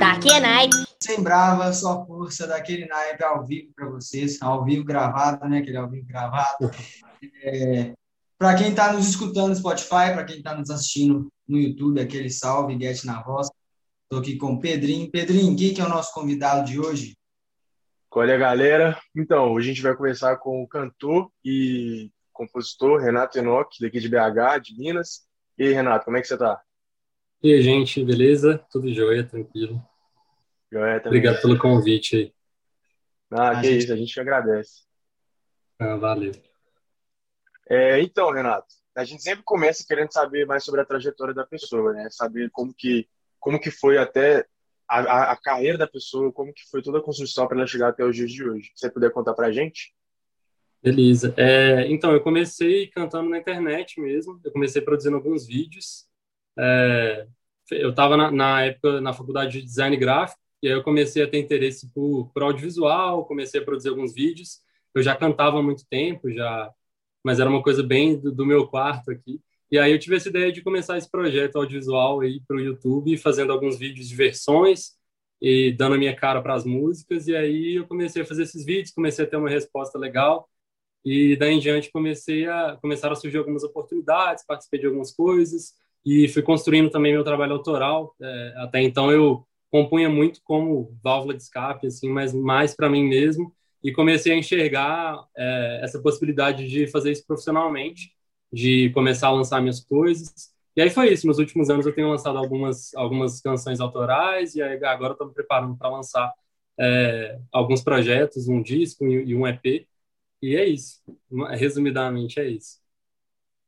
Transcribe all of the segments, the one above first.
daquele naipe. Sem brava, só força daquele naipe ao vivo para vocês, ao vivo gravado, né? Aquele ao vivo gravado. É, para quem está nos escutando no Spotify, para quem está nos assistindo no YouTube, aquele salve, get na voz. Estou aqui com o Pedrinho. Pedrinho, quem que é o nosso convidado de hoje? Olha, galera. Então, hoje a gente vai conversar com o cantor e compositor Renato Enoch, daqui de BH, de Minas. E aí, Renato, como é que você está? E aí, gente, beleza? Tudo jóia, tranquilo. Jóia também. Obrigado pelo convite aí. Ah, a que gente... isso, a gente agradece. Ah, valeu. É, então, Renato, a gente sempre começa querendo saber mais sobre a trajetória da pessoa, né? Saber como que, como que foi até a, a, a carreira da pessoa, como que foi toda a construção para ela chegar até os dias de hoje. Se você puder contar para a gente? Beleza. É, então, eu comecei cantando na internet mesmo. Eu comecei produzindo alguns vídeos. É, eu estava na, na, época na faculdade de design gráfico e aí eu comecei a ter interesse por, por audiovisual, comecei a produzir alguns vídeos. Eu já cantava há muito tempo, já mas era uma coisa bem do, do, meu quarto aqui. E aí eu tive essa ideia de começar esse projeto audiovisual aí para o YouTube, fazendo alguns vídeos de versões e dando a minha cara para as músicas. E aí eu comecei a fazer esses vídeos, comecei a ter uma resposta legal. E daí em diante comecei a começaram a surgir algumas oportunidades, participei de algumas coisas e fui construindo também meu trabalho autoral. É, até então eu compunha muito como válvula de escape, assim, mas mais para mim mesmo e comecei a enxergar é, essa possibilidade de fazer isso profissionalmente, de começar a lançar minhas coisas. E aí foi isso. Nos últimos anos eu tenho lançado algumas algumas canções autorais e agora estou me preparando para lançar é, alguns projetos, um disco e um EP. E é isso. Resumidamente é isso.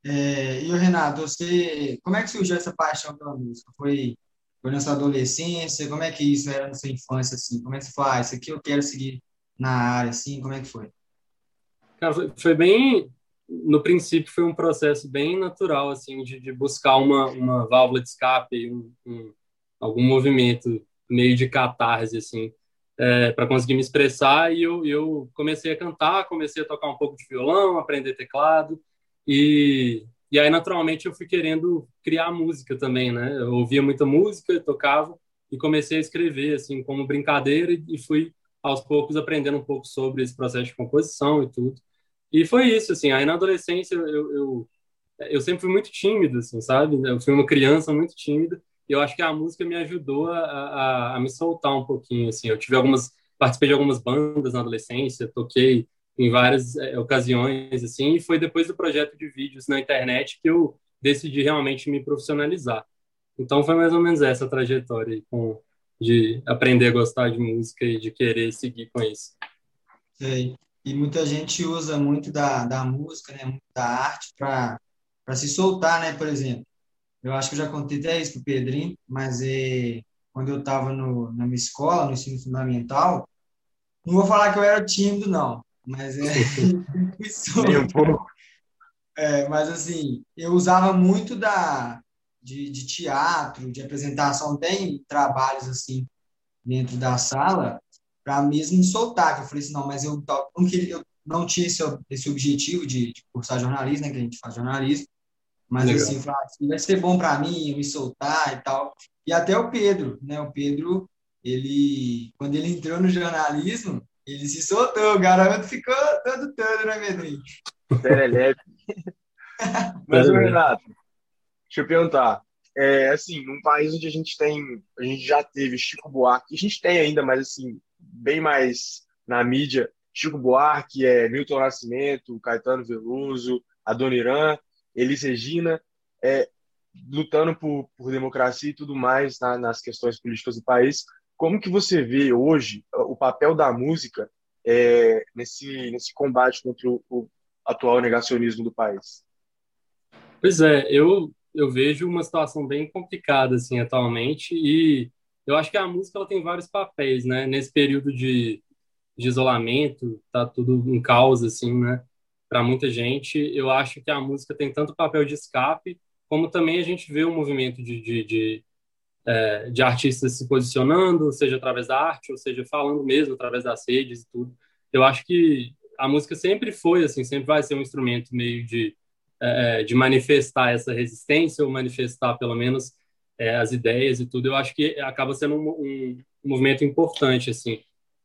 É, e o Renato, você, como é que surgiu essa paixão pela música? Foi, foi na sua adolescência? Como é que isso era na sua infância assim? Como é que você faz? Ah, isso aqui eu quero seguir na área, assim? Como é que foi? Cara, foi, foi bem... No princípio, foi um processo bem natural, assim, de, de buscar uma, uma válvula de escape, um, um, algum movimento meio de catarse, assim, é, para conseguir me expressar. E eu, eu comecei a cantar, comecei a tocar um pouco de violão, aprender teclado. E, e aí, naturalmente, eu fui querendo criar música também, né? Eu ouvia muita música, tocava e comecei a escrever, assim, como brincadeira e fui aos poucos aprendendo um pouco sobre esse processo de composição e tudo. E foi isso, assim. Aí na adolescência eu, eu, eu sempre fui muito tímido, assim, sabe? Eu fui uma criança muito tímida e eu acho que a música me ajudou a, a, a me soltar um pouquinho, assim. Eu tive algumas, participei de algumas bandas na adolescência, toquei em várias é, ocasiões, assim, e foi depois do projeto de vídeos na internet que eu decidi realmente me profissionalizar. Então foi mais ou menos essa trajetória aí, com de aprender a gostar de música e de querer seguir com isso. Sei. E muita gente usa muito da, da música, né, da arte para se soltar, né, por exemplo. Eu acho que eu já contei até isso para o Pedrinho, mas é, quando eu estava na minha escola, no ensino fundamental, não vou falar que eu era tímido, não, mas é. um pouco. É, mas assim, eu usava muito da, de, de teatro, de apresentação, tem trabalhos assim dentro da sala para mesmo soltar. Que eu falei assim, não, mas eu não, queria, eu não tinha esse, esse objetivo de, de cursar jornalismo, né, que a gente faz jornalismo, mas Legal. assim, falei, assim, vai ser bom para mim me soltar e tal. E até o Pedro, né, o Pedro, ele, quando ele entrou no jornalismo, ele se soltou, o garoto ficou todo todo, né, Pedrinho? Serelepe. mas, Renato, Deixa eu perguntar. É, assim, num país onde a gente tem, a gente já teve Chico Buarque, a gente tem ainda, mas assim, bem mais na mídia, Chico Buarque, é, Milton Nascimento, Caetano Veloso, Adoniran, Elis Regina, é, lutando por, por democracia e tudo mais na, nas questões políticas do país. Como que você vê hoje o papel da música é, nesse, nesse combate contra o, o atual negacionismo do país? Pois é, eu eu vejo uma situação bem complicada assim atualmente e eu acho que a música ela tem vários papéis, né? Nesse período de, de isolamento, tá tudo em causa assim, né? Para muita gente, eu acho que a música tem tanto papel de escape, como também a gente vê um movimento de, de, de, é, de artistas se posicionando, seja através da arte, ou seja falando mesmo através das redes e tudo. Eu acho que a música sempre foi assim, sempre vai ser um instrumento meio de é, de manifestar essa resistência ou manifestar pelo menos é, as ideias e tudo, eu acho que acaba sendo um, um, um movimento importante, assim.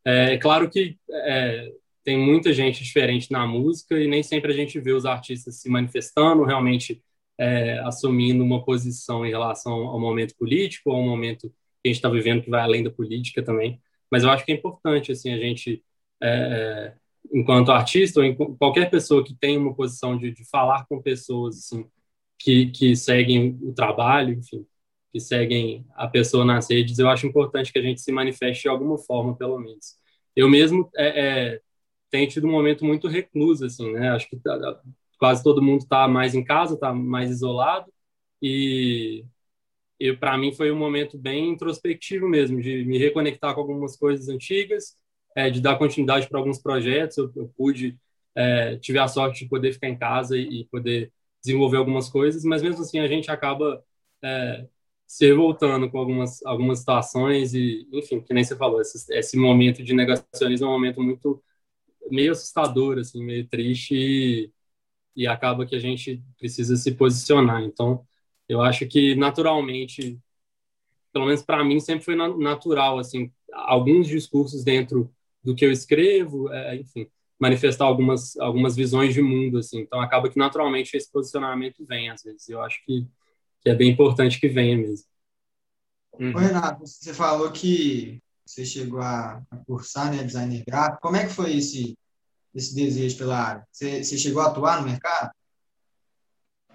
É, é claro que é, tem muita gente diferente na música e nem sempre a gente vê os artistas se manifestando, realmente é, assumindo uma posição em relação ao momento político, ao momento que a gente está vivendo, que vai além da política também. Mas eu acho que é importante, assim, a gente, é, enquanto artista, ou qualquer pessoa que tem uma posição de, de falar com pessoas, assim, que, que seguem o trabalho, enfim, que seguem a pessoa nas redes, eu acho importante que a gente se manifeste de alguma forma, pelo menos. Eu mesmo é, é, tenho tido um momento muito recluso, assim, né? Acho que tá, quase todo mundo está mais em casa, está mais isolado, e, e para mim foi um momento bem introspectivo mesmo, de me reconectar com algumas coisas antigas, é, de dar continuidade para alguns projetos. Eu, eu pude, é, tive a sorte de poder ficar em casa e, e, poder desenvolver algumas coisas, mas mesmo assim a gente acaba é, se revoltando com algumas, algumas situações e, enfim, que nem você falou, esse, esse momento de negacionismo é um momento muito meio assustador, assim, meio triste e, e acaba que a gente precisa se posicionar. Então, eu acho que naturalmente, pelo menos para mim, sempre foi natural, assim, alguns discursos dentro do que eu escrevo, é, enfim, manifestar algumas algumas visões de mundo, assim. Então, acaba que naturalmente esse posicionamento vem às vezes. Eu acho que, que é bem importante que venha mesmo. Uhum. Ô, Renato, você falou que você chegou a, a cursar, né, designer gráfico. Como é que foi esse esse desejo pela área? Você, você chegou a atuar no mercado?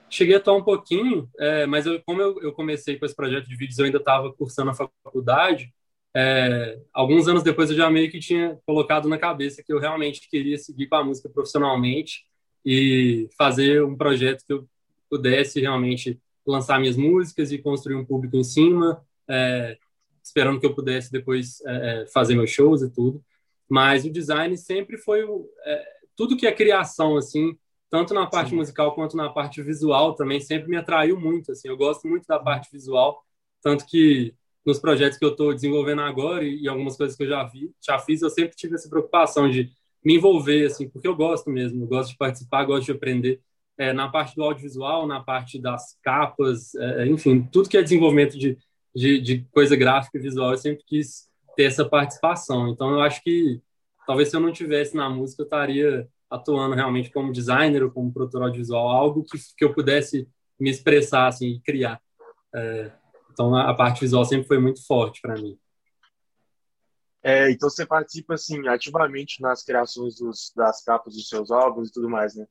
Cheguei a atuar um pouquinho, é, mas eu, como eu, eu, comecei com esse projeto de vídeos, eu ainda estava cursando a faculdade. É, alguns anos depois eu já meio que tinha colocado na cabeça que eu realmente queria seguir com a música profissionalmente e fazer um projeto que eu pudesse realmente lançar minhas músicas e construir um público em cima, é, esperando que eu pudesse depois é, é fazer meus shows e tudo. Mas o design sempre foi o, é, tudo que é criação, assim, tanto na parte Sim. musical quanto na parte visual também, sempre me atraiu muito, assim. Eu gosto muito da parte visual, tanto que nos projetos que eu estou desenvolvendo agora e, e, algumas coisas que eu já vi, já fiz, eu sempre tive essa preocupação de me envolver, assim, porque eu gosto mesmo, eu gosto de participar, gosto de aprender. É, na parte do audiovisual, na parte das capas, é, enfim, tudo que é desenvolvimento de, de, de coisa gráfica e visual, eu sempre quis ter essa participação. Então, eu acho que talvez se eu não tivesse na música, eu estaria atuando realmente como designer ou como produtor audiovisual, algo que, que eu pudesse me expressar assim, e criar. É, então, a, a, parte visual sempre foi muito forte para mim. É, então você participa assim ativamente nas criações dos, das capas dos seus álbuns e tudo mais, né?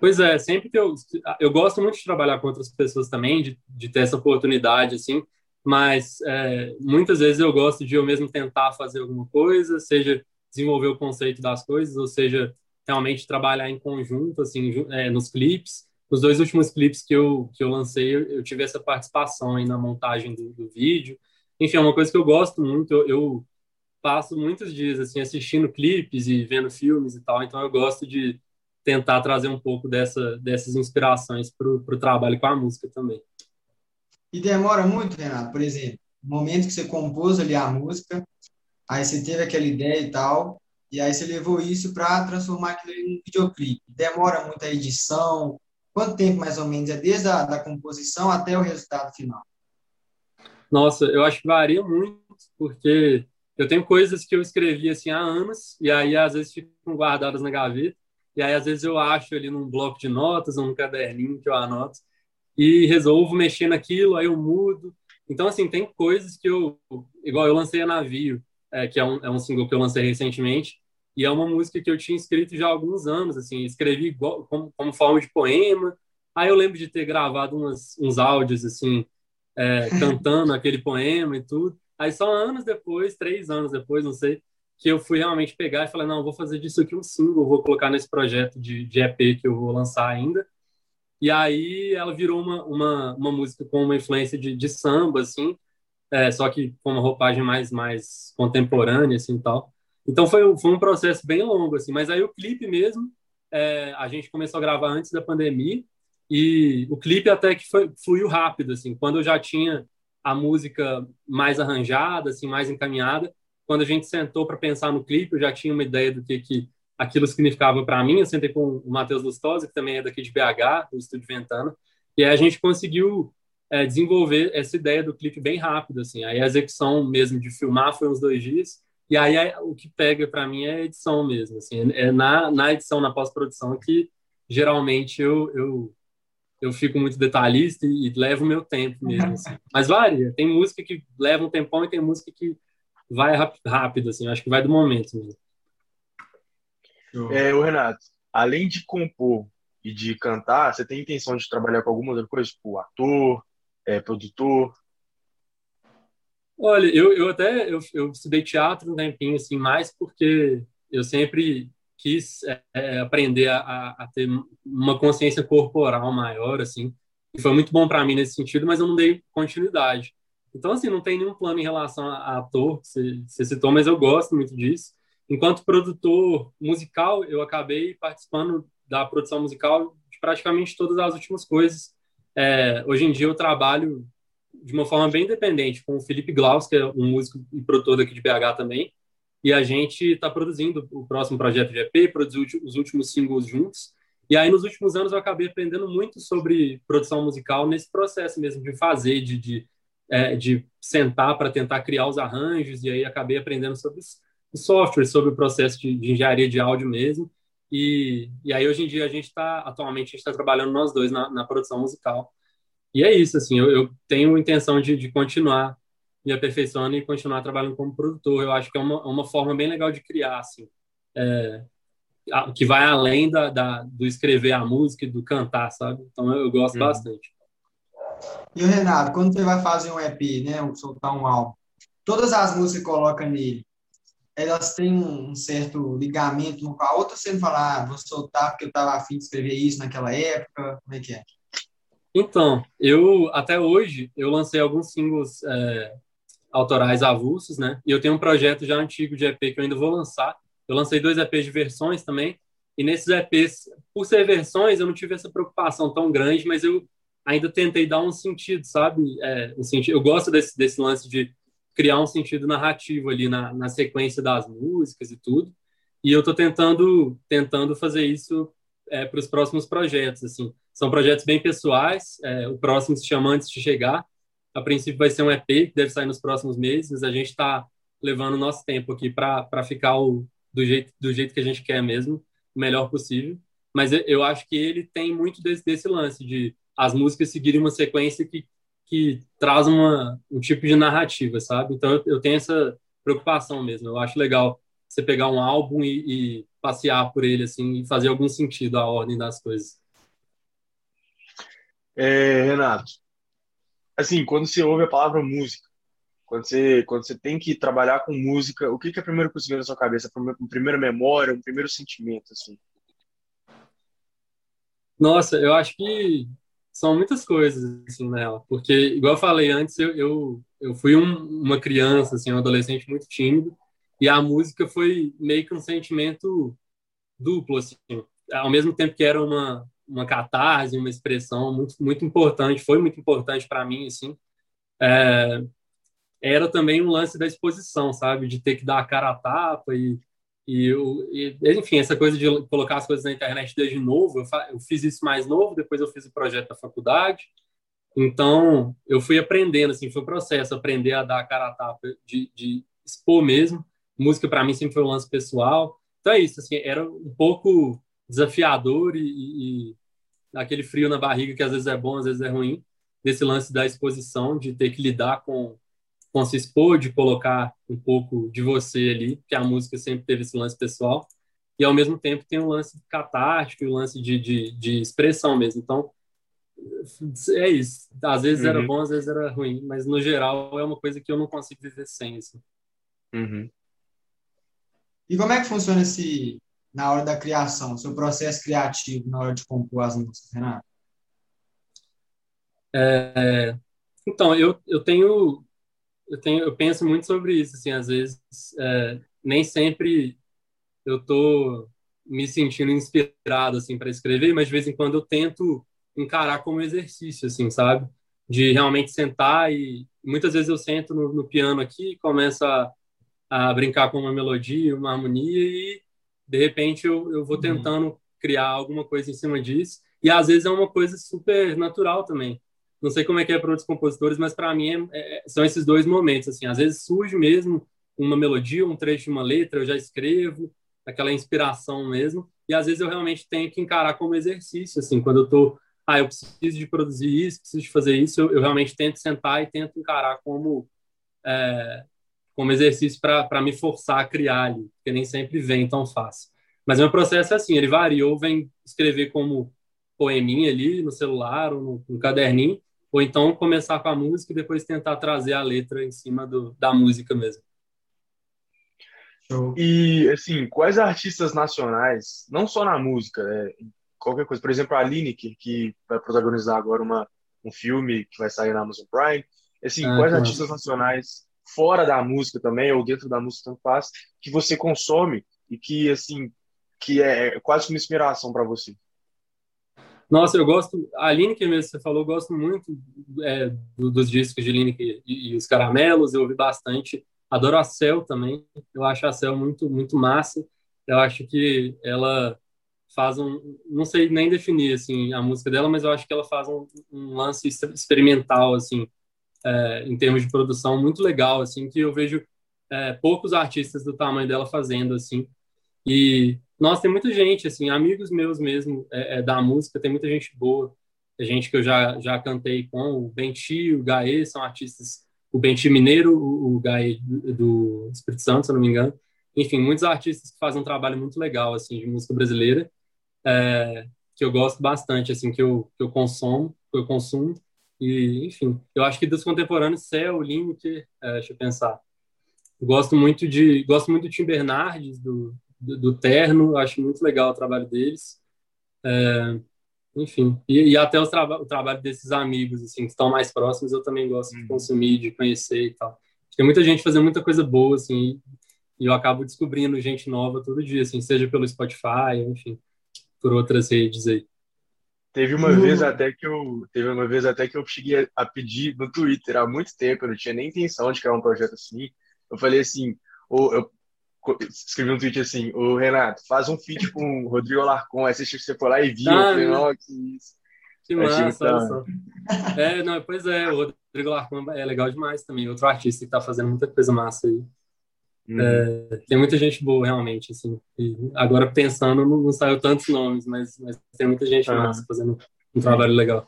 Pois é, sempre que eu eu gosto muito de trabalhar com outras pessoas também, de, de ter essa oportunidade assim, mas é, muitas vezes eu gosto de eu mesmo tentar fazer alguma coisa, seja desenvolver o conceito das coisas, ou seja, realmente trabalhar em conjunto, assim, é, nos clipes. Os dois últimos clipes que eu, que eu lancei, eu, tive essa participação aí na montagem do, do, vídeo. Enfim, é uma coisa que eu gosto muito, eu, eu passo muitos dias, assim, assistindo clipes e vendo filmes e tal, então eu gosto de tentar trazer um pouco dessa, dessas inspirações para o trabalho com a música também. E demora muito, Renato, por exemplo, o momento que você compôs ali a música, aí você teve aquela ideia e tal, e aí você levou isso para transformar aquilo em um videoclipe. Demora muito a edição? Quanto tempo mais ou menos é desde a da composição até o resultado final? Nossa, eu acho que varia muito, porque eu tenho coisas que eu escrevi assim há anos, e aí às vezes ficam guardadas na gaveta, e aí às vezes eu acho ali num bloco de notas ou num caderninho que eu anoto, e resolvo mexer naquilo, aí eu mudo. Então, assim, tem coisas que eu. Igual eu lancei a Navio, é, que é um, é um single que eu lancei recentemente, e é uma música que eu tinha escrito já há alguns anos, assim, escrevi igual, como, como forma de poema. Aí eu lembro de ter gravado umas, uns áudios, assim, é, cantando aquele poema e tudo. Aí só anos depois, três anos depois, não sei, que eu fui realmente pegar e falei, não, vou fazer disso aqui um single, vou colocar nesse projeto de, de EP que eu vou lançar ainda. E aí ela virou uma, uma, uma música com uma influência de, de samba, assim, é, só que com uma roupagem mais, mais contemporânea, assim, tal. Então foi, foi um processo bem longo, assim, mas aí o clipe mesmo, é, a gente começou a gravar antes da pandemia, e o clipe até que foi, fluiu rápido, assim, quando eu já tinha a música mais arranjada, assim, mais encaminhada, quando a gente sentou para pensar no clipe, eu já tinha uma ideia do que, que aquilo significava para mim. Eu sentei com o Matheus Lustosa, que também é daqui de BH, do Estúdio Ventana, e aí a gente conseguiu é, desenvolver essa ideia do clipe bem rápido, assim. Aí a execução mesmo de filmar foi uns dois dias, e aí é, o que pega para mim é a edição mesmo, assim. É na, na edição, na pós-produção, que geralmente eu, eu, eu fico muito detalhista e, e levo o meu tempo mesmo, assim. Mas varia. Tem música que leva um tempão e tem música que vai rápido, assim. Acho que vai do momento mesmo. É, o Renato, além de compor e de cantar, você tem intenção de trabalhar com alguma outra coisa, tipo ator, é, produtor? Olha, eu, eu até eu, eu estudei teatro um tempinho assim, mais porque eu sempre quis é, é aprender a, a, ter uma consciência corporal maior, assim, e foi muito bom para mim nesse sentido, mas eu não dei continuidade. Então, assim, não tem nenhum plano em relação a, a ator, você, você citou, mas eu gosto muito disso. Enquanto produtor musical, eu acabei participando da produção musical de praticamente todas as últimas coisas. É, hoje em dia eu trabalho de uma forma bem independente com o Felipe Glaus, que é um músico e produtor daqui de BH também, e a gente está produzindo o próximo projeto de EP, produziu os últimos singles juntos. E aí, nos últimos anos, eu acabei aprendendo muito sobre produção musical nesse processo mesmo de fazer, de, de, é, de sentar para tentar criar os arranjos, e aí acabei aprendendo sobre os softwares, sobre o processo de, de engenharia de áudio mesmo. E, e aí, hoje em dia, a gente está, atualmente, a gente está trabalhando nós dois na, na, produção musical. E é isso, assim, eu, eu tenho intenção de, de, continuar me aperfeiçoando e continuar trabalhando como produtor. Eu acho que é uma, uma forma bem legal de criar, assim, é, que vai além da, da, do escrever a música e do cantar, sabe? Então, eu, eu gosto uhum. bastante. E o Renato, quando você vai fazer um EP, né, soltar um álbum, todas as músicas que você coloca nele, elas têm um certo ligamento uma com a outra, você não fala, ah, vou soltar porque eu estava afim de escrever isso naquela época, como é que é? Então, eu, até hoje, eu lancei alguns singles é, autorais avulsos, né, e eu tenho um projeto já antigo de EP que eu ainda vou lançar, eu lancei dois EPs de versões também, e nesses EPs, por ser versões, eu não tive essa preocupação tão grande, mas eu ainda tentei dar um sentido, sabe? É, um sentido, eu gosto desse, desse lance de criar um sentido narrativo ali na, na sequência das músicas e tudo. E eu estou tentando tentando fazer isso é, para os próximos projetos. Assim, são projetos bem pessoais. É, o próximo se chama Antes de Chegar. A princípio vai ser um EP que deve sair nos próximos meses. A gente está levando o nosso tempo aqui para ficar o, do jeito do jeito que a gente quer mesmo, o melhor possível. Mas eu acho que ele tem muito desse, desse lance de as músicas seguirem uma sequência que que traz uma, um tipo de narrativa, sabe? Então eu, eu tenho essa preocupação mesmo. Eu acho legal você pegar um álbum e, e, passear por ele assim e fazer algum sentido a ordem das coisas. É, Renato, assim, quando você ouve a palavra música, quando você quando você tem que trabalhar com música, o que, que é coisa que vem na sua cabeça? A primeira memória, um primeiro sentimento, assim? Nossa, eu acho que são muitas coisas, assim, nela. Porque, igual eu falei antes, eu, eu, eu fui um, uma criança, assim, um adolescente muito tímido, e a música foi meio que um sentimento duplo, assim. Ao mesmo tempo que era uma, uma catarse, uma expressão muito, muito importante, foi muito importante para mim, assim, é, era também um lance da exposição, sabe? De ter que dar a cara a tapa e e, eu, e, enfim, essa coisa de colocar as coisas na internet desde novo, eu, eu, fiz isso mais novo, depois eu fiz o projeto da faculdade. Então, eu fui aprendendo, assim, foi um processo, aprender a dar a cara a tapa, de, de expor mesmo. Música, para mim, sempre foi um lance pessoal. Então, é isso, assim, era um pouco desafiador e, e aquele frio na barriga que às vezes é bom, às vezes é ruim, desse lance da exposição, de ter que lidar com com se expor, de colocar um pouco de você ali, que a música sempre teve esse lance pessoal, e ao mesmo tempo tem um lance catártico, um lance de, de, de expressão mesmo. Então, é isso. Às vezes uhum. era bom, às vezes era ruim, mas no geral é uma coisa que eu não consigo viver sem. Assim. Uhum. E como é que funciona esse, na hora da criação, seu processo criativo na hora de compor as músicas, Renato? É, então, eu, eu tenho eu tenho eu penso muito sobre isso assim às vezes é, nem sempre eu tô me sentindo inspirado assim para escrever mas de vez em quando eu tento encarar como exercício assim sabe? De realmente sentar e muitas vezes eu sento no, no piano aqui começo a, a, brincar com uma melodia uma harmonia e de repente eu, eu vou uhum. tentando criar alguma coisa em cima disso. E às vezes é uma coisa super natural também não sei como é que é para outros compositores, mas para mim é, é, são esses dois momentos. Assim, às vezes surge mesmo uma melodia, um trecho de uma letra, eu já escrevo, aquela inspiração mesmo, e às vezes eu realmente tenho que encarar como exercício, assim, quando eu estou, ah, eu preciso de produzir isso, preciso de fazer isso, eu, eu realmente tento sentar e tento encarar como é, como exercício para me forçar a criar ali, porque nem sempre vem tão fácil. Mas meu processo é assim, ele varia, ou vem escrever como poeminha ali no celular ou no, no caderninho, ou então começar com a música e depois tentar trazer a letra em cima do, da música mesmo. E, assim, quais artistas nacionais, não só na música, é, qualquer coisa, por exemplo, a Lineker, que vai protagonizar agora uma, um filme que vai sair na Amazon Prime, assim, ah, quais artistas nacionais, fora da música também, ou dentro da música, tanto faz, que você consome e que, assim, que é quase uma inspiração para você? Nossa, eu gosto. A Lineker mesmo, você falou, eu gosto muito é, dos discos de Lineker e, e, os Caramelos, eu ouvi bastante. Adoro a Cell também, eu acho a Cell muito, muito massa. Eu acho que ela faz um. Não sei nem definir assim, a música dela, mas eu acho que ela faz um, um lance experimental, assim, é, em termos de produção, muito legal, assim, que eu vejo é, poucos artistas do tamanho dela fazendo, assim. E nossa, tem muita gente, assim, amigos meus mesmo é, é, da música, tem muita gente boa. Tem gente que eu já, já cantei com, o Benti, o Gaê, são artistas, o Benti Mineiro, o, o Gaê do, Espírito Santo, se eu não me engano. Enfim, muitos artistas que fazem um trabalho muito legal, assim, de música brasileira, é, que eu gosto bastante, assim, que eu, que eu consumo, que eu consumo. E, enfim, eu acho que dos contemporâneos, Céu, Lineker, é, deixa eu pensar. Gosto muito de, gosto muito do Tim Bernardes, do, do, do Terno, acho muito legal o trabalho deles. É, enfim, e, e até traba o trabalho desses amigos, assim, que estão mais próximos, eu também gosto de uhum. consumir, de conhecer e tal. Tem muita gente fazendo muita coisa boa, assim, e eu acabo descobrindo gente nova todo dia, assim, seja pelo Spotify, enfim, por outras redes aí. Teve uma vez até que eu teve uma vez até que eu cheguei a pedir no Twitter há muito tempo, eu não tinha nem intenção de criar um projeto assim. Eu falei assim, ou eu escrevi um tweet assim, o Renato, faz um feat com o Rodrigo Alarcon, aí você foi lá e viu, ah, falei, não, que isso. Que massa, olha só. É, não, pois é, o Rodrigo Alarcon é legal demais também, outro artista que tá fazendo muita coisa massa aí. Uhum. É, tem muita gente boa, realmente, assim. E agora, pensando, não, não saiu tantos nomes, mas, mas tem muita gente uhum. massa fazendo um trabalho legal.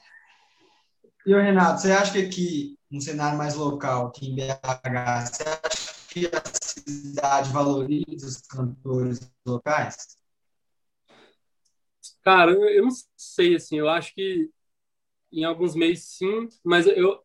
E o Renato, você acha que aqui, no cenário mais local, aqui em BH, você acha que a cidade valoriza os cantores locais? Cara, eu não sei, assim, eu acho que em alguns meses sim, mas eu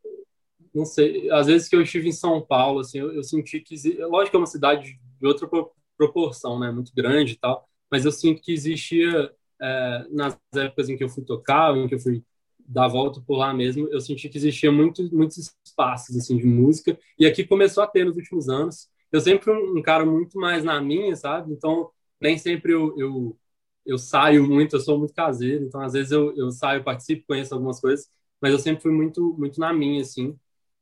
não sei, às vezes que eu estive em São Paulo, assim, eu, eu senti que, lógico que é uma cidade de outra proporção, né, muito grande e tal, mas eu sinto que existia, é, nas épocas em que eu fui tocar, em que eu fui dar volta por lá mesmo, eu senti que existia muito, muitos espaços assim de música e aqui começou a ter nos últimos anos. Eu sempre um, cara muito mais na minha, sabe? Então nem sempre eu, eu, eu saio muito, eu sou muito caseiro, então às vezes eu, eu saio, participo, conheço algumas coisas, mas eu sempre fui muito muito na minha assim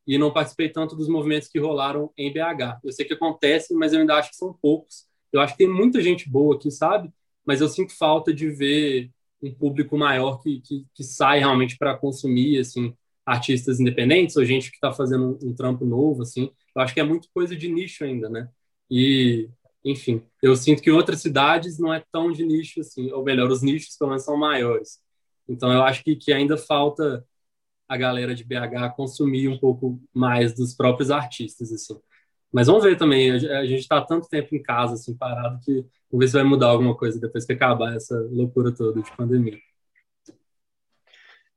e não participei tanto dos movimentos que rolaram em BH. Eu sei que acontece, mas eu ainda acho que são poucos. Eu acho que tem muita gente boa aqui, sabe? Mas eu sinto falta de ver um público maior que, que, que sai realmente para consumir assim artistas independentes ou gente que está fazendo um, um, trampo novo assim. Eu acho que é muito coisa de nicho ainda né? E enfim eu sinto que outras cidades não é tão de nicho assim ou melhor os nichos pelo menos são maiores. Então eu acho que, que ainda falta a galera de BH consumir um pouco mais dos próprios artistas assim mas vamos ver também a gente está tanto tempo em casa assim parado que Vamos ver se vai mudar alguma coisa depois que acabar essa loucura toda de pandemia.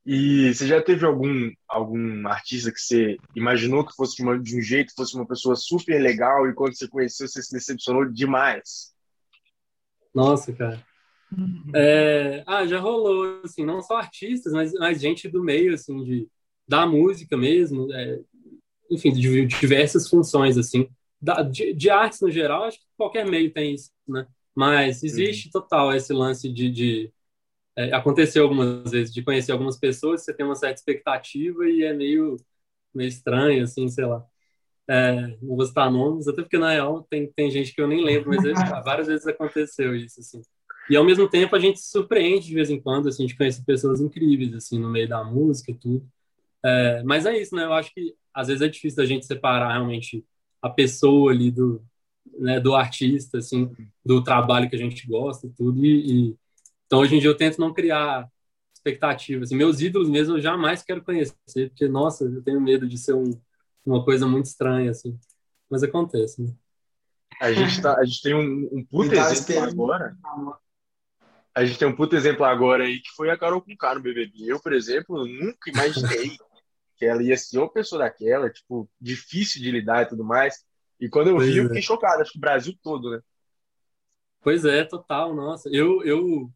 E você já teve algum, algum artista que você imaginou que fosse de, uma, de um jeito, fosse uma pessoa super legal e quando você conheceu você se decepcionou demais? Nossa, cara. É, ah, já rolou, assim, não só artistas, mas, mas gente do meio, assim, de, da música mesmo, é, enfim, de diversas funções, assim, da, de, de artes no geral, acho que qualquer meio tem isso, né? Mas existe uhum. total esse lance de. de é, aconteceu algumas vezes, de conhecer algumas pessoas, você tem uma certa expectativa e é meio, meio estranho, assim, sei lá. É, não vou citar nomes, até porque na real tem, tem gente que eu nem lembro, mas várias vezes aconteceu isso, assim. E ao mesmo tempo a gente se surpreende de vez em quando, assim, de conhecer pessoas incríveis, assim, no meio da música e tudo. É, mas é isso, né? Eu acho que às vezes é difícil a gente separar realmente a pessoa ali do, né, do artista, assim, do trabalho que a gente gosta e tudo. E, e, então, hoje em dia, eu tento não criar expectativas. Assim, meus ídolos mesmo eu jamais quero conhecer, porque, nossa, eu tenho medo de ser um, uma coisa muito estranha, assim. Mas acontece, né? A gente, tá, a gente tem um, um puto exemplo agora. A gente tem um puto exemplo agora aí que foi a Carol com no BBB. Eu, por exemplo, nunca imaginei que ela ia ser uma pessoa daquela, tipo, difícil de lidar e tudo mais. E quando eu pois vi, é. eu fiquei chocado, acho que o Brasil todo, né? Pois é, total, nossa. Eu, eu,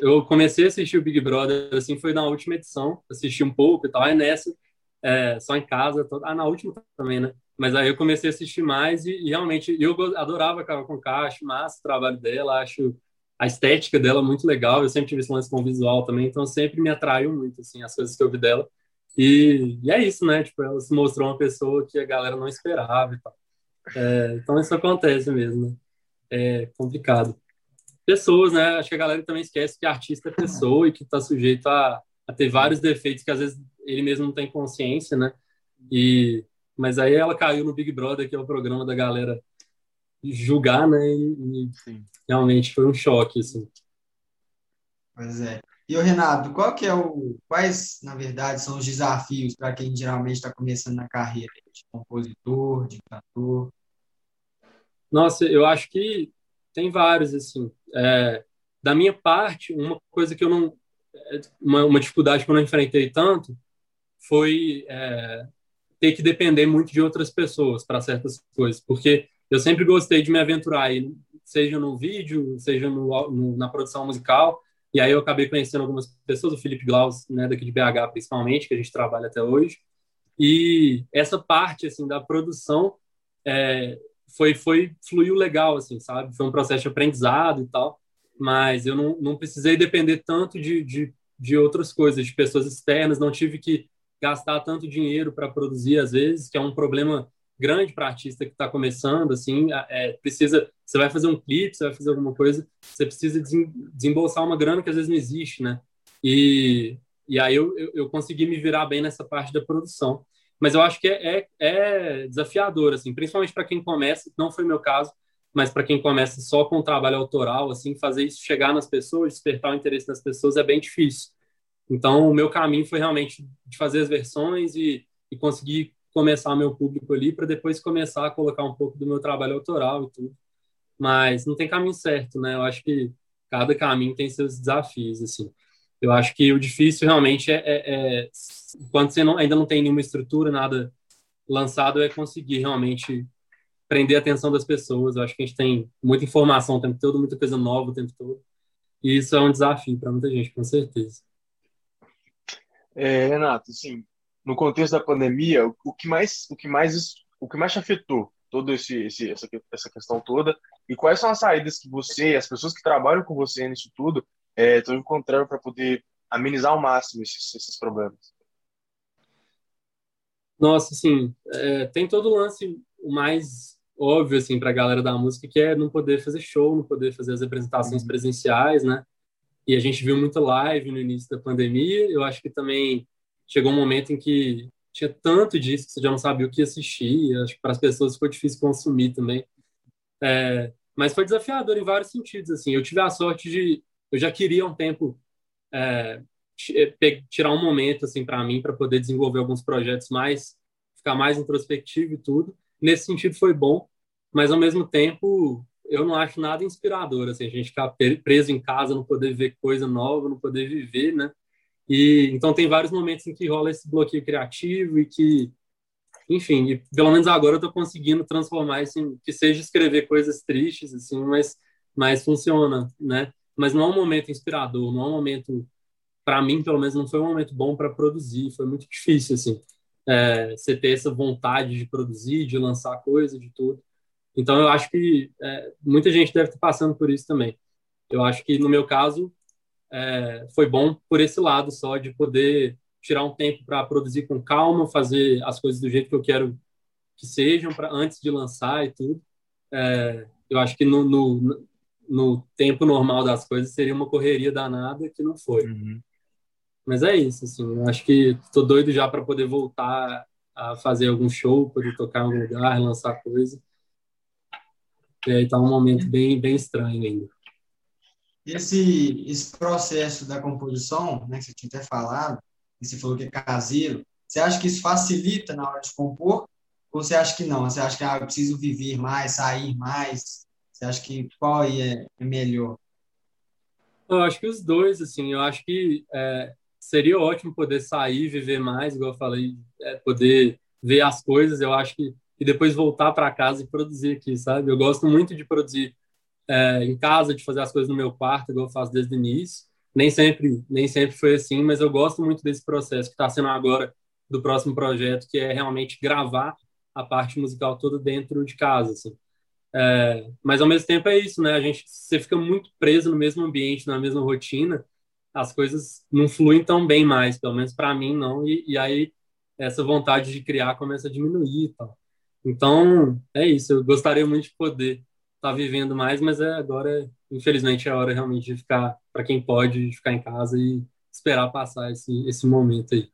eu comecei a assistir o Big Brother, assim, foi na última edição, assisti um pouco e tal, aí nessa, é, só em casa, todo... ah, na última também, né? Mas aí eu comecei a assistir mais e, e realmente eu adorava a Carol Conká, acho massa o trabalho dela, acho a estética dela muito legal, eu sempre tive esse lance com o visual também, então sempre me atraiu muito, assim, as coisas que eu vi dela. E, e, é isso, né? Tipo, ela se mostrou uma pessoa que a galera não esperava e tal. É, então isso acontece mesmo, né? É complicado. Pessoas, né? Acho que a galera também esquece que artista é pessoa e que está sujeito a, a, ter vários defeitos que às vezes ele mesmo não tem consciência, né? E, mas aí ela caiu no Big Brother, que é o programa da galera julgar, né? E, e realmente foi um choque, assim. Pois é. E o Renato, qual que é o, quais, na verdade, são os desafios para quem geralmente está começando na carreira de compositor, de cantor? Nossa, eu acho que tem vários, assim. É, da minha parte, uma coisa que eu não, uma, uma dificuldade que eu não enfrentei tanto foi é, ter que depender muito de outras pessoas para certas coisas, porque eu sempre gostei de me aventurar seja no vídeo, seja no, no, na produção musical, e aí eu acabei conhecendo algumas pessoas, o Felipe Glaus, né, daqui de BH principalmente, que a gente trabalha até hoje. E essa parte assim da produção é, foi foi fluiu legal assim, sabe? Foi um processo de aprendizado e tal, mas eu não, não precisei depender tanto de, de, de outras coisas, de pessoas externas, não tive que gastar tanto dinheiro para produzir às vezes, que é um problema grande para artista que está começando, assim, é, precisa, você vai fazer um clipe, você vai fazer alguma coisa, você precisa desembolsar uma grana que às vezes não existe, né? E, e aí eu, eu, eu consegui me virar bem nessa parte da produção. Mas eu acho que é, é, é desafiador, assim, principalmente para quem começa, não foi meu caso, mas para quem começa só com trabalho autoral, assim, fazer isso chegar nas pessoas, despertar o interesse das pessoas é bem difícil. Então, o meu caminho foi realmente de fazer as versões e, e conseguir começar meu público ali para depois começar a colocar um pouco do meu trabalho autoral e tudo. Mas não tem caminho certo, né? Eu acho que cada caminho tem seus desafios, assim. Eu acho que o difícil realmente é, é, é quando você não, ainda não tem nenhuma estrutura, nada lançado, é conseguir realmente prender a atenção das pessoas. Eu acho que a gente tem muita informação o tempo todo, muita coisa nova o tempo todo. E isso é um desafio para muita gente, com certeza. É, Renato, sim, no contexto da pandemia, o que mais, o que mais, o que mais te afetou todo esse, esse essa, essa questão toda e quais são as saídas que você, as pessoas que trabalham com você nisso tudo, estão é, encontrando para poder amenizar ao máximo esses, esses problemas? Nossa, assim, é, tem todo o lance o mais óbvio assim para a galera da música que é não poder fazer show, não poder fazer as apresentações uhum. presenciais, né? E a gente viu muita live no início da pandemia. Eu acho que também chegou um momento em que tinha tanto disso que você já não sabia o que assistir. Acho que para as pessoas foi difícil consumir também. É, mas foi desafiador em vários sentidos. Assim, eu tive a sorte de, eu já queria um tempo é, é tirar um momento assim para mim para poder desenvolver alguns projetos mais, ficar mais introspectivo e tudo. Nesse sentido foi bom, mas ao mesmo tempo eu não acho nada inspirador assim a gente ficar preso em casa, não poder ver coisa nova, não poder viver, né? E então tem vários momentos em que rola esse bloqueio criativo e que, enfim, e pelo menos agora eu estou conseguindo transformar isso em que seja escrever coisas tristes assim, mas mas funciona, né? Mas não é um momento inspirador, não é um momento para mim, pelo menos não foi um momento bom para produzir, foi muito difícil assim. É, você ter essa vontade de produzir, de lançar coisa, de tudo. Então eu acho que é, muita gente deve estar passando por isso também. Eu acho que no meu caso é, foi bom por esse lado só, de poder tirar um tempo para produzir com calma, fazer as coisas do jeito que eu quero que sejam para antes de lançar e tudo. É, eu acho que no, no, no, tempo normal das coisas seria uma correria danada que não foi. Uhum. Mas é isso, assim, eu acho que tô doido já para poder voltar a fazer algum show, poder tocar em algum lugar, lançar coisa. E aí tá um momento bem, bem estranho ainda. Esse, esse processo da composição, né, que você tinha até falado, que você falou que é caseiro, você acha que isso facilita na hora de compor? Ou você acha que não? Você acha que ah, eu preciso viver mais, sair mais? Você acha que qual aí é, é melhor? Eu acho que os dois, assim, eu acho que é, seria ótimo poder sair, viver mais, igual eu falei, é, poder ver as coisas. Eu acho que e depois voltar para casa e produzir aqui, sabe? Eu gosto muito de produzir é, em casa, de fazer as coisas no meu quarto, igual eu faço desde o início. Nem sempre, nem sempre foi assim, mas eu gosto muito desse processo que está sendo agora do próximo projeto, que é realmente gravar a parte musical toda dentro de casa, assim. É, mas ao mesmo tempo é isso, né? A gente você fica muito preso no mesmo ambiente, na mesma rotina, as coisas não fluem tão bem mais, pelo menos para mim não. E, e, aí essa vontade de criar começa a diminuir e tal. Então é isso. Eu gostaria muito de poder tá vivendo mais, mas é agora, infelizmente, é a hora realmente de ficar para quem pode ficar em casa e esperar passar esse esse momento aí.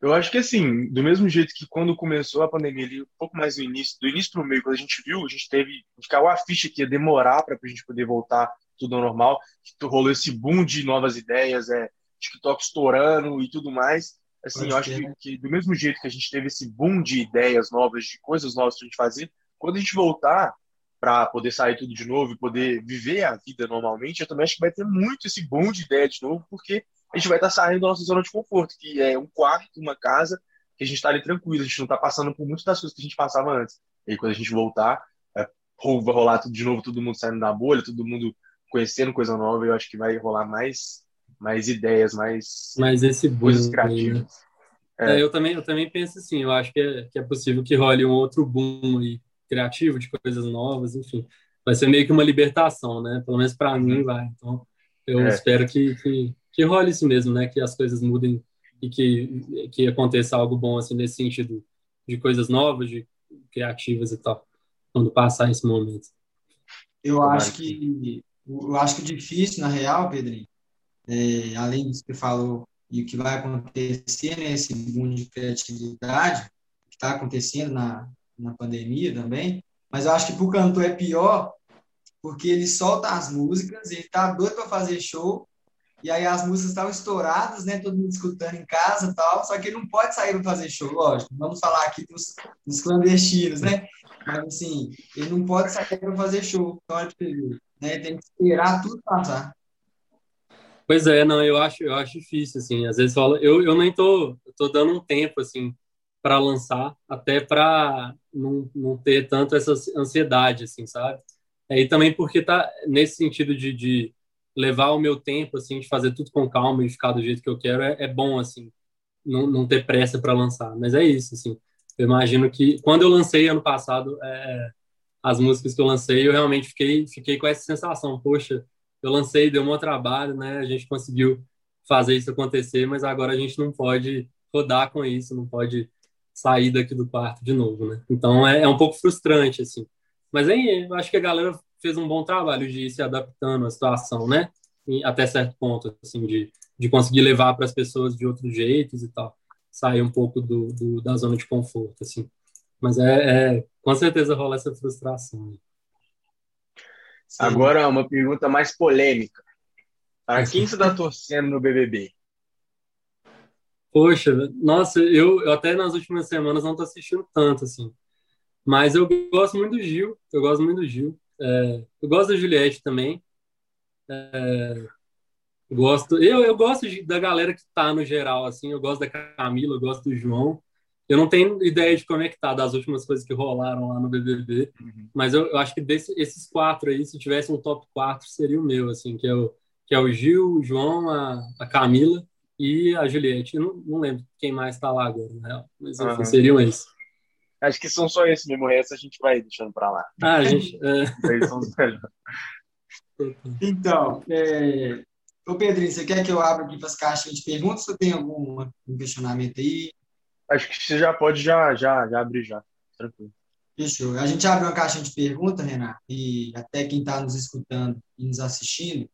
Eu acho que assim, do mesmo jeito que quando começou a pandemia ali, um pouco mais no início, do início para o meio, quando a gente viu, a gente teve caiu a ficha que ia demorar para a gente poder voltar tudo ao normal, que rolou esse boom de novas ideias, é TikTok estourando e tudo mais. Assim, Pode eu acho que, que, do mesmo jeito que a gente teve esse boom de ideias novas, de coisas novas para a gente fazer, quando a gente voltar para poder sair tudo de novo e poder viver a vida normalmente, eu também acho que vai ter muito esse boom de ideia de novo, porque a gente vai estar tá saindo da nossa zona de conforto, que é um quarto, uma casa, que a gente está ali tranquilo, a gente não está passando por muitas das coisas que a gente passava antes. E aí, quando a gente voltar, é, vai rolar tudo de novo, todo mundo saindo da bolha, todo mundo conhecendo coisa nova, eu acho que vai rolar mais, mais ideias, mais Mas esse boom, coisas criativas. Né? É. eu, também, eu também penso assim, eu acho que é, que é possível que role um outro boom aí, criativo, de coisas novas, enfim. Vai ser meio que uma libertação, né? Pelo menos para mim vai. Então, eu é. espero que, que, que role isso mesmo, né? Que as coisas mudem e que, que aconteça algo bom, assim, nesse sentido de coisas novas, de criativas e tal, quando passar esse momento. Eu acho que eu acho que o difícil, na real, Pedrinho, é, além disso que você falou e o que vai acontecer nesse né, boom de criatividade que está acontecendo na, na pandemia também, mas eu acho que para o cantor é pior porque ele solta as músicas, ele tá doido para fazer show e aí as músicas estavam estouradas, né? Todo mundo escutando em casa e tal, só que ele não pode sair para fazer show, lógico. Vamos falar aqui dos, dos, clandestinos, né? Mas assim, ele não pode sair para fazer show. Então, né? Tem que esperar tudo passar. Pois é, não, eu acho, eu acho difícil, assim. Às vezes fala, eu, eu nem tô, tô dando um tempo, assim, para lançar, até para não, não ter tanto essa ansiedade, assim, sabe? É, e também porque tá nesse sentido de, de levar o meu tempo, assim, de fazer tudo com calma e ficar do jeito que eu quero, é, é bom, assim, não, não ter pressa para lançar. Mas é isso, assim. Eu imagino que quando eu lancei ano passado é, as músicas que eu lancei, eu realmente fiquei, fiquei com essa sensação, poxa, eu lancei, deu um trabalho, né? A gente conseguiu fazer isso acontecer, mas agora a gente não pode rodar com isso, não pode sair daqui do quarto de novo, né? Então é, é um pouco frustrante, assim. Mas aí, eu acho que a galera fez um bom trabalho de ir se adaptando à situação, né? E até certo ponto, assim, de, de conseguir levar para as pessoas de outros jeitos e tal. Sair um pouco do, do da zona de conforto, assim. Mas é, é, com certeza rola essa frustração. Sim. Agora, uma pergunta mais polêmica. Para quem você está torcendo no BBB? Poxa, nossa, eu, eu até nas últimas semanas não estou assistindo tanto, assim. Mas eu gosto muito do Gil, eu gosto muito do Gil. É, eu gosto da Juliette também. É, gosto, eu, eu gosto da galera que tá no geral, assim. Eu gosto da Camila, eu gosto do João. Eu não tenho ideia de conectar das últimas coisas que rolaram lá no BBB, uhum. mas eu, eu, acho que desses esses quatro aí, se tivesse um top 4, seria o meu, assim, que é o, que é o Gil, o João, a, a Camila e a Juliette. Eu não, não lembro quem mais está lá agora, na real, mas enfim, uhum. seriam esses. Acho que são só esses mesmo, o resto a gente vai deixando para lá. Ah, a gente. É... são os melhores. Então, é... Ô Pedrinho, você quer que eu abra aqui para as caixas de perguntas ou tem algum questionamento aí? Acho que você já pode já, já, já abrir já. Tranquilo. Fechou. A gente abre uma caixa de perguntas, Renato, e até quem está nos escutando e nos assistindo,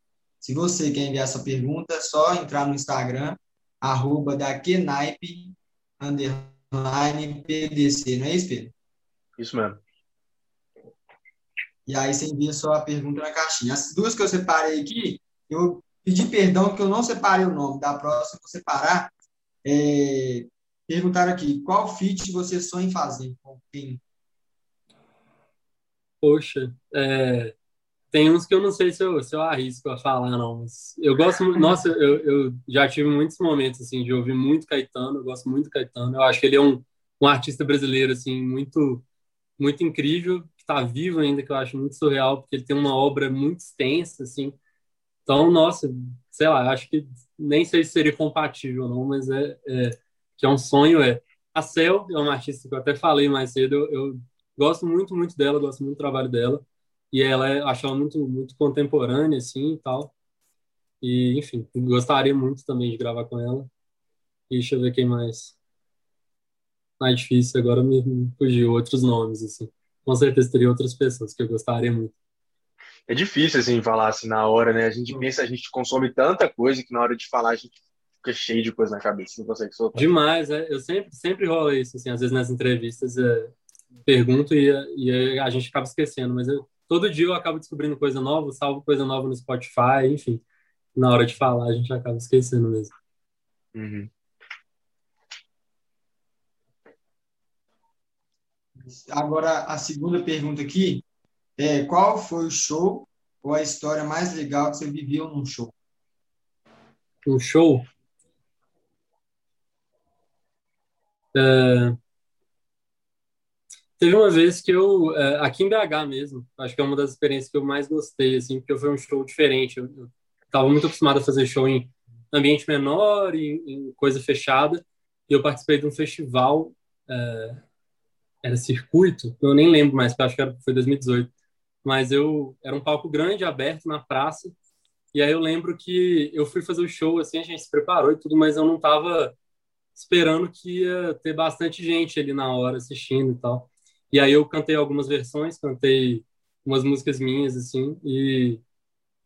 se você quer enviar sua pergunta, é só entrar no Instagram arroba da Kenaipe, underline PDC, não é isso, Pedro? Isso mesmo. E aí você envia só a pergunta na caixinha. As duas que eu separei aqui, eu pedi perdão que eu não separei o nome. Da próxima, vou separar. É, perguntaram aqui, qual fit você sonha em fazer? Com quem? Poxa, é, tem uns que eu não sei se eu, se eu arrisco a falar, não. Mas eu gosto muito. Nossa, eu, eu já tive muitos momentos, assim, de ouvir muito Caetano. Eu gosto muito do Caetano. Eu acho que ele é um, um artista brasileiro, assim, muito, muito incrível, que está vivo ainda, que eu acho muito surreal, porque ele tem uma obra muito extensa, assim. Então, nossa, sei lá, acho que nem sei se seria compatível, não, mas é, é que é um sonho. É. A Cel é uma artista que eu até falei mais cedo, eu, eu gosto muito, muito dela, gosto muito do trabalho dela. E ela, acho ela muito, muito contemporânea, assim, e tal. E, enfim, gostaria muito também de gravar com ela. E deixa eu ver quem mais. Mais difícil, agora me, me fugiu outros nomes, assim. Com certeza teria outras pessoas que eu gostaria muito. É difícil, assim, falar assim na hora, né? A gente pensa, a gente consome tanta coisa que na hora de falar a gente fica cheio de coisa na cabeça, não consegue soltar. Demais, é. Eu sempre, sempre rola isso, assim, às vezes nas entrevistas é, pergunto e, e a gente acaba esquecendo, mas eu, todo dia eu acabo descobrindo coisa nova, salvo coisa nova no Spotify, enfim. Na hora de falar, a gente acaba esquecendo mesmo. Uhum. Agora, a segunda pergunta aqui é: qual foi o show ou a história mais legal que você viveu num show? Um show? É... Teve uma vez que eu, é, aqui em BH mesmo, acho que é uma das experiências que eu mais gostei, assim, porque foi um show diferente. Eu, estava muito acostumado a fazer show em ambiente menor, em, em coisa fechada, e eu participei de um festival, é, era circuito, eu nem lembro mais, acho que era, foi 2018, mas eu, era um palco grande, aberto na praça, e aí eu lembro que eu fui fazer o show, assim, a gente se preparou e tudo, mas eu não estava esperando que ia ter bastante gente ali na hora assistindo e tal. E aí eu cantei algumas versões, cantei umas músicas minhas, assim, e,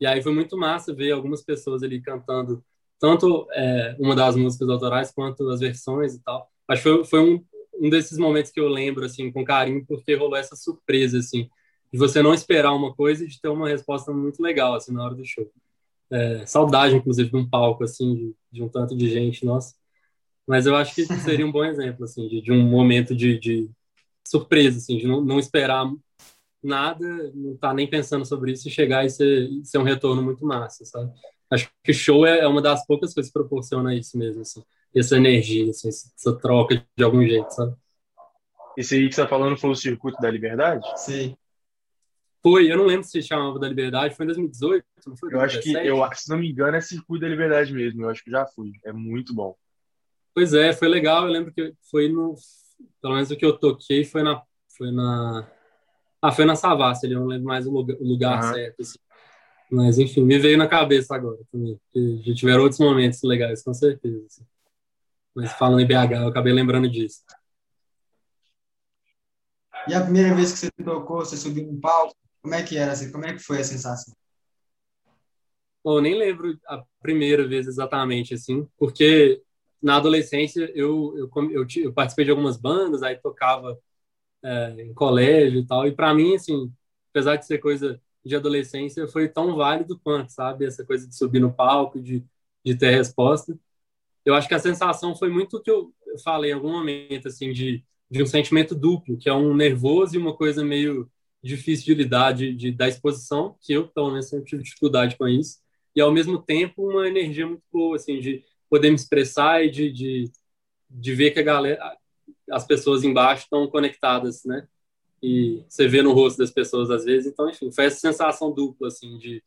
e aí foi muito massa ver algumas pessoas ali cantando tanto é, uma das músicas autorais quanto as versões e tal. Acho que foi, foi um, um desses momentos que eu lembro, assim, com carinho, porque rolou essa surpresa, assim, de você não esperar uma coisa e de ter uma resposta muito legal, assim, na hora do show. É, saudade, inclusive, de um palco, assim, de, de, um tanto de gente, nossa. Mas eu acho que seria um bom exemplo, assim, de, de um momento de, de, surpresa, assim, de não, não esperar nada, não estar tá nem pensando sobre isso e chegar e ser, ser um retorno muito massa, sabe? Acho que show é, é uma das poucas coisas que proporciona isso mesmo, assim, essa energia, assim, essa troca de algum jeito, sabe? Esse aí que você tá falando foi o Circuito da Liberdade? Sim. Foi, eu não lembro se chamava da Liberdade, foi em 2018, não foi? Eu acho que, eu, se não me engano, é Circuito da Liberdade mesmo, eu acho que já fui, é muito bom. Pois é, foi legal, eu lembro que foi no pelo menos o que eu toquei foi na. Foi na ah, foi na Savassi, eu não lembro mais o lugar, o lugar uhum. certo. Assim. Mas, enfim, me veio na cabeça agora também. Já tiveram outros momentos legais, com certeza. Assim. Mas falando em BH, eu acabei lembrando disso. E a primeira vez que você tocou, você subiu no palco, como é que era? Assim? Como é que foi a sensação? Bom, nem lembro a primeira vez exatamente, assim, porque na adolescência eu, eu, eu, eu, participei de algumas bandas, aí tocava é, em colégio e tal, e para mim, assim, apesar de ser coisa de adolescência, foi tão válido quanto, sabe? Essa coisa de subir no palco, de, de ter resposta. Eu acho que a sensação foi muito o que eu falei em algum momento, assim, de, de um sentimento duplo, que é um nervoso e uma coisa meio difícil de lidar, de, de, da exposição, que eu, pelo menos, sempre tive dificuldade com isso, e ao mesmo tempo uma energia muito boa, assim, de poder me expressar e de, de, de ver que a galera, as pessoas embaixo estão conectadas, né? E você vê no rosto das pessoas às vezes. Então, enfim, foi essa sensação dupla, assim, de,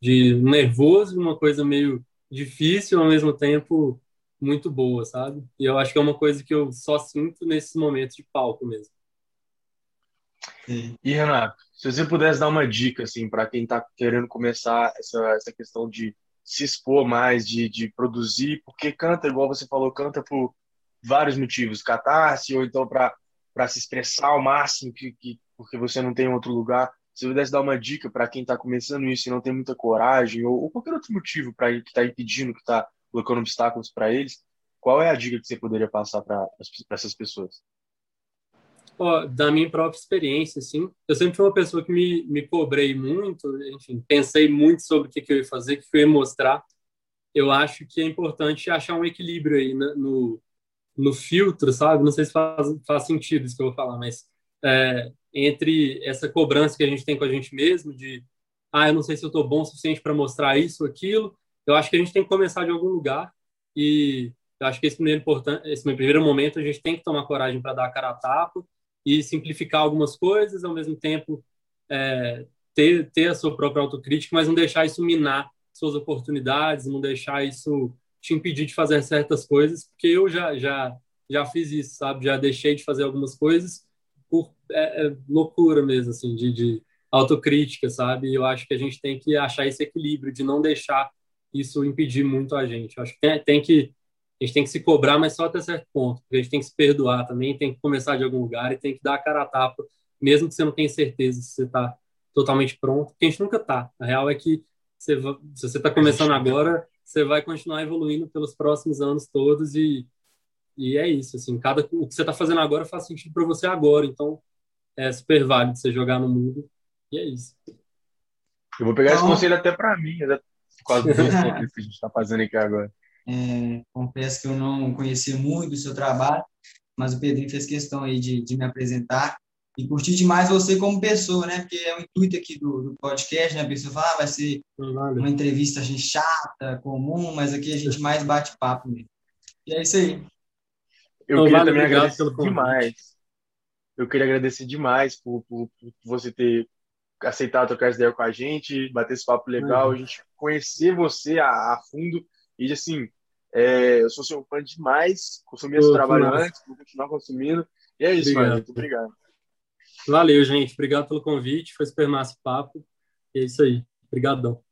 de nervoso, uma coisa meio difícil, ao mesmo tempo muito boa, sabe? E eu acho que é uma coisa que eu só sinto nesses momentos de palco mesmo. E Renato, se você pudesse dar uma dica assim para quem está querendo começar essa, essa questão de se expor mais, de, de produzir, porque canta, igual você falou, canta por vários motivos, catarse, ou então para se expressar ao máximo, que, que, porque você não tem outro lugar. Se eu pudesse dar uma dica para quem está começando isso e não tem muita coragem, ou, ou qualquer outro motivo para que está impedindo, que está colocando obstáculos para eles, qual é a dica que você poderia passar para essas pessoas? Oh, da minha própria experiência, assim, eu sempre fui uma pessoa que me, me cobrei muito, enfim, pensei muito sobre o que, que eu ia fazer, o que, que eu ia mostrar. Eu acho que é importante achar um equilíbrio aí no, no, no filtro, sabe? Não sei se faz, faz sentido isso que eu vou falar, mas é, entre essa cobrança que a gente tem com a gente mesmo, de, ah, eu não sei se eu estou bom o suficiente para mostrar isso aquilo, eu acho que a gente tem que começar de algum lugar e eu acho que esse primeiro, esse primeiro momento a gente tem que tomar coragem para dar a cara a tapa e simplificar algumas coisas, ao mesmo tempo é, ter, ter a sua própria autocrítica, mas não deixar isso minar suas oportunidades, não deixar isso te impedir de fazer certas coisas, porque eu já, já, já fiz isso, sabe? Já deixei de fazer algumas coisas por é, é loucura mesmo, assim, de, de autocrítica, sabe? Eu acho que a gente tem que achar esse equilíbrio de não deixar isso impedir muito a gente. Eu acho que tem, tem que a gente tem que se cobrar, mas só até certo ponto. Porque a gente tem que se perdoar também, tem que começar de algum lugar e tem que dar a cara a tapa, mesmo que você não tenha certeza se você está totalmente pronto, porque a gente nunca está. A real é que você, se você está começando agora, você vai continuar evoluindo pelos próximos anos todos e, e é isso. Assim, cada, o que você está fazendo agora faz sentido para você agora, então é super válido você jogar no mundo e é isso. Eu vou pegar então, esse conselho até para mim, né? quase tudo que a gente está fazendo aqui agora. É, confesso que eu não conhecia muito o seu trabalho, mas o Pedrinho fez questão aí de, de me apresentar e curti demais você como pessoa, né? Porque é o intuito aqui do, do podcast, né? A pessoa fala, ah, vai ser uma entrevista gente, chata, comum, mas aqui a gente mais bate papo mesmo. E é isso aí. Eu Não, queria vale, também agradecer demais. Eu queria agradecer demais por, por, por, você ter aceitado trocar essa ideia com a gente, bater esse papo legal, uhum. a gente conhecer você a, a fundo e assim, é, eu sou seu fã demais, consumi esse trabalho antes, vou continuar consumindo. E é isso, obrigado. mano. Muito obrigado. Valeu, gente. Obrigado pelo convite. Foi super massa papo. E é isso aí. Obrigadão.